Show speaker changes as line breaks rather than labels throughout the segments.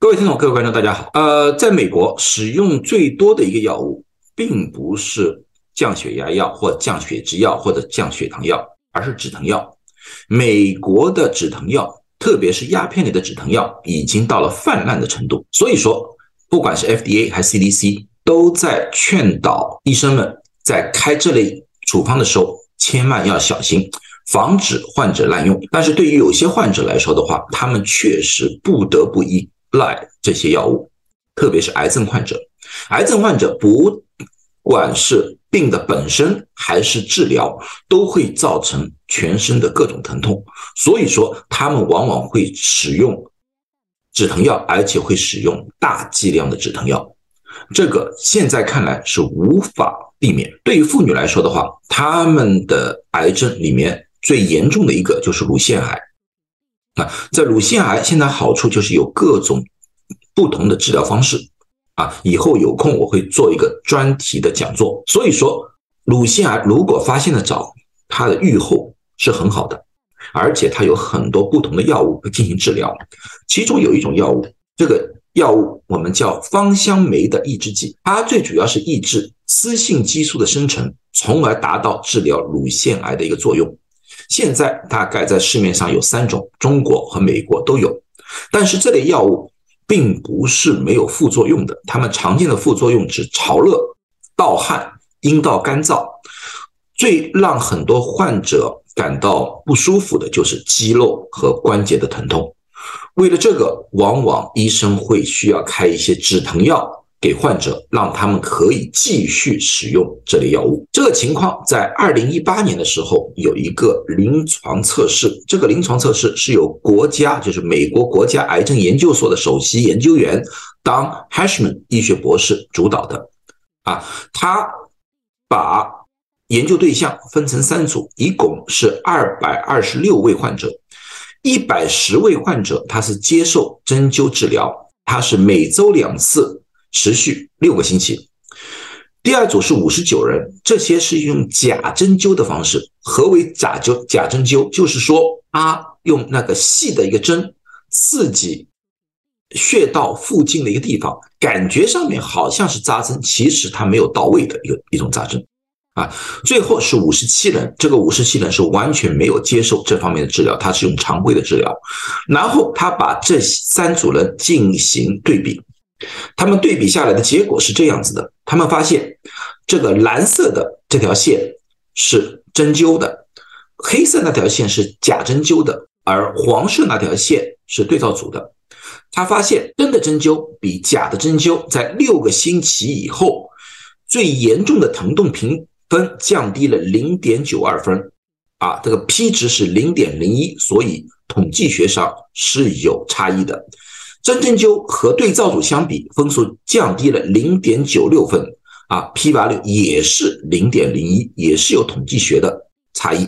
各位听众、各位观众，大家好。呃，在美国使用最多的一个药物，并不是降血压药或降血脂药或者降血糖药，而是止疼药。美国的止疼药，特别是鸦片类的止疼药，已经到了泛滥的程度。所以说，不管是 FDA 还是 CDC，都在劝导医生们在开这类处方的时候，千万要小心，防止患者滥用。但是对于有些患者来说的话，他们确实不得不依。赖这些药物，特别是癌症患者，癌症患者不管是病的本身还是治疗，都会造成全身的各种疼痛，所以说他们往往会使用止疼药，而且会使用大剂量的止疼药。这个现在看来是无法避免。对于妇女来说的话，她们的癌症里面最严重的一个就是乳腺癌。啊，在乳腺癌现在好处就是有各种不同的治疗方式啊，以后有空我会做一个专题的讲座。所以说，乳腺癌如果发现的早，它的预后是很好的，而且它有很多不同的药物进行治疗。其中有一种药物，这个药物我们叫芳香酶的抑制剂，它最主要是抑制雌性激素的生成，从而达到治疗乳腺癌的一个作用。现在大概在市面上有三种，中国和美国都有，但是这类药物并不是没有副作用的。它们常见的副作用是潮热、盗汗、阴道干燥，最让很多患者感到不舒服的就是肌肉和关节的疼痛。为了这个，往往医生会需要开一些止疼药。给患者，让他们可以继续使用这类药物。这个情况在二零一八年的时候有一个临床测试，这个临床测试是由国家，就是美国国家癌症研究所的首席研究员当 Hashman 医学博士主导的。啊，他把研究对象分成三组，一共是二百二十六位患者，一百十位患者他是接受针灸治疗，他是每周两次。持续六个星期。第二组是五十九人，这些是用假针灸的方式。何为假灸？假针灸就是说，他用那个细的一个针刺激穴道附近的一个地方，感觉上面好像是扎针，其实它没有到位的一个一种扎针。啊，最后是五十七人，这个五十七人是完全没有接受这方面的治疗，他是用常规的治疗。然后他把这三组人进行对比。他们对比下来的结果是这样子的：他们发现这个蓝色的这条线是针灸的，黑色那条线是假针灸的，而黄色那条线是对照组的。他发现真的针灸比假的针灸在六个星期以后，最严重的疼痛评分降低了零点九二分，啊，这个 P 值是零点零一，所以统计学上是有差异的。真针灸和对照组相比，分数降低了零点九六分，啊，p 八六也是零点零一，也是有统计学的差异。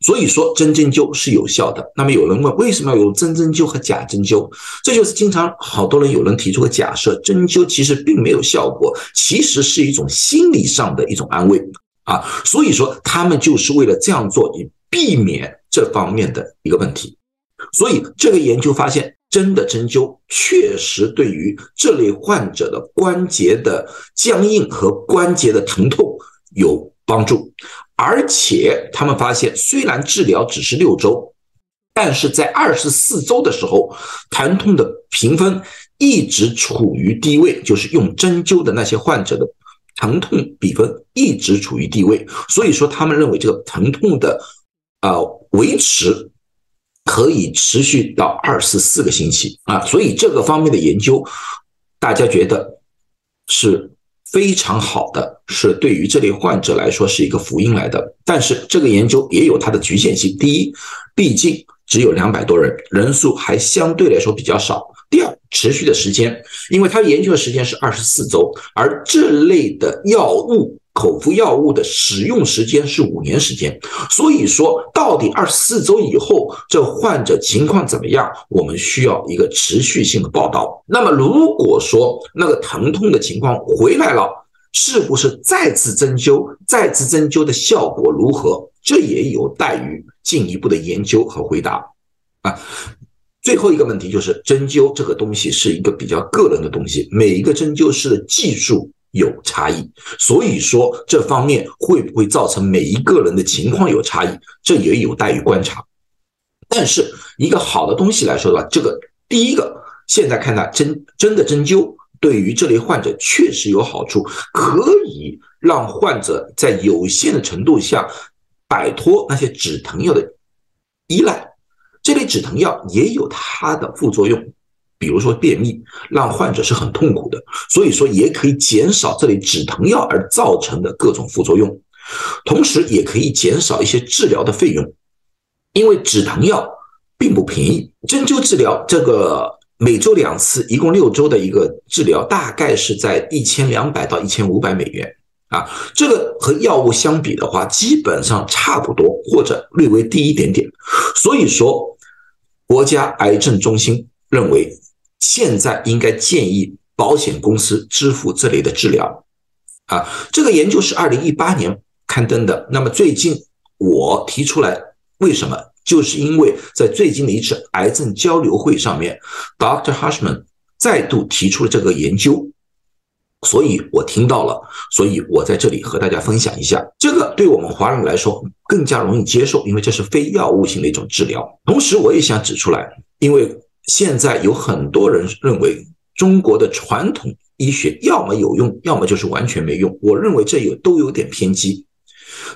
所以说真针灸是有效的。那么有人问，为什么要用真针灸和假针灸？这就是经常好多人有人提出个假设，针灸其实并没有效果，其实是一种心理上的一种安慰啊。所以说他们就是为了这样做，以避免这方面的一个问题。所以这个研究发现。真的针灸确实对于这类患者的关节的僵硬和关节的疼痛有帮助，而且他们发现，虽然治疗只是六周，但是在二十四周的时候，疼痛的评分一直处于低位，就是用针灸的那些患者的疼痛比分一直处于低位，所以说他们认为这个疼痛的啊维持。可以持续到二十四个星期啊，所以这个方面的研究，大家觉得是非常好的，是对于这类患者来说是一个福音来的。但是这个研究也有它的局限性，第一，毕竟只有两百多人，人数还相对来说比较少；第二，持续的时间，因为他研究的时间是二十四周，而这类的药物。口服药物的使用时间是五年时间，所以说到底二十四周以后这患者情况怎么样，我们需要一个持续性的报道。那么如果说那个疼痛的情况回来了，是不是再次针灸？再次针灸的效果如何？这也有待于进一步的研究和回答啊。最后一个问题就是针灸这个东西是一个比较个人的东西，每一个针灸师的技术有差异，所以说这方面会不会造成每一个人的情况有差异，这也有待于观察。但是一个好的东西来说的话，这个第一个现在看到针真的针灸对于这类患者确实有好处，可以让患者在有限的程度下摆脱那些止疼药的依赖。这类止疼药也有它的副作用，比如说便秘，让患者是很痛苦的。所以说也可以减少这类止疼药而造成的各种副作用，同时也可以减少一些治疗的费用。因为止疼药并不便宜，针灸治疗这个每周两次，一共六周的一个治疗，大概是在一千两百到一千五百美元啊。这个和药物相比的话，基本上差不多，或者略微低一点点。所以说，国家癌症中心认为，现在应该建议保险公司支付这类的治疗啊。这个研究是二零一八年刊登的，那么最近我提出来。为什么？就是因为在最近的一次癌症交流会上面，Dr. Hushman 再度提出了这个研究，所以我听到了，所以我在这里和大家分享一下。这个对我们华人来说更加容易接受，因为这是非药物性的一种治疗。同时，我也想指出来，因为现在有很多人认为中国的传统医学要么有用，要么就是完全没用。我认为这有都有点偏激。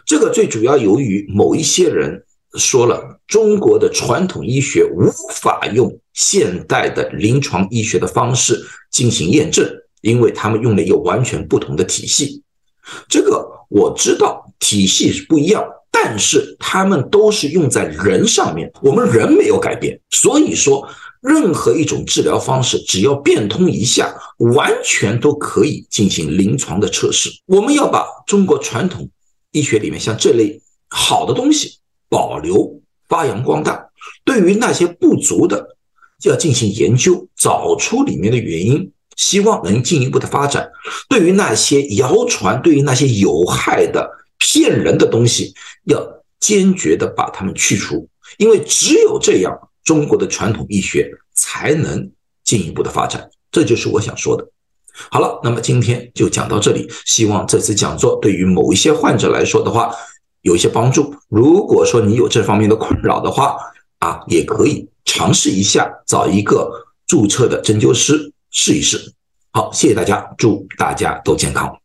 这个最主要由于某一些人。说了，中国的传统医学无法用现代的临床医学的方式进行验证，因为他们用了一个完全不同的体系。这个我知道，体系是不一样，但是他们都是用在人上面，我们人没有改变。所以说，任何一种治疗方式，只要变通一下，完全都可以进行临床的测试。我们要把中国传统医学里面像这类好的东西。保留、发扬光大，对于那些不足的，就要进行研究，找出里面的原因，希望能进一步的发展。对于那些谣传、对于那些有害的、骗人的东西，要坚决的把它们去除。因为只有这样，中国的传统医学才能进一步的发展。这就是我想说的。好了，那么今天就讲到这里。希望这次讲座对于某一些患者来说的话。有一些帮助。如果说你有这方面的困扰的话，啊，也可以尝试一下找一个注册的针灸师试一试。好，谢谢大家，祝大家都健康。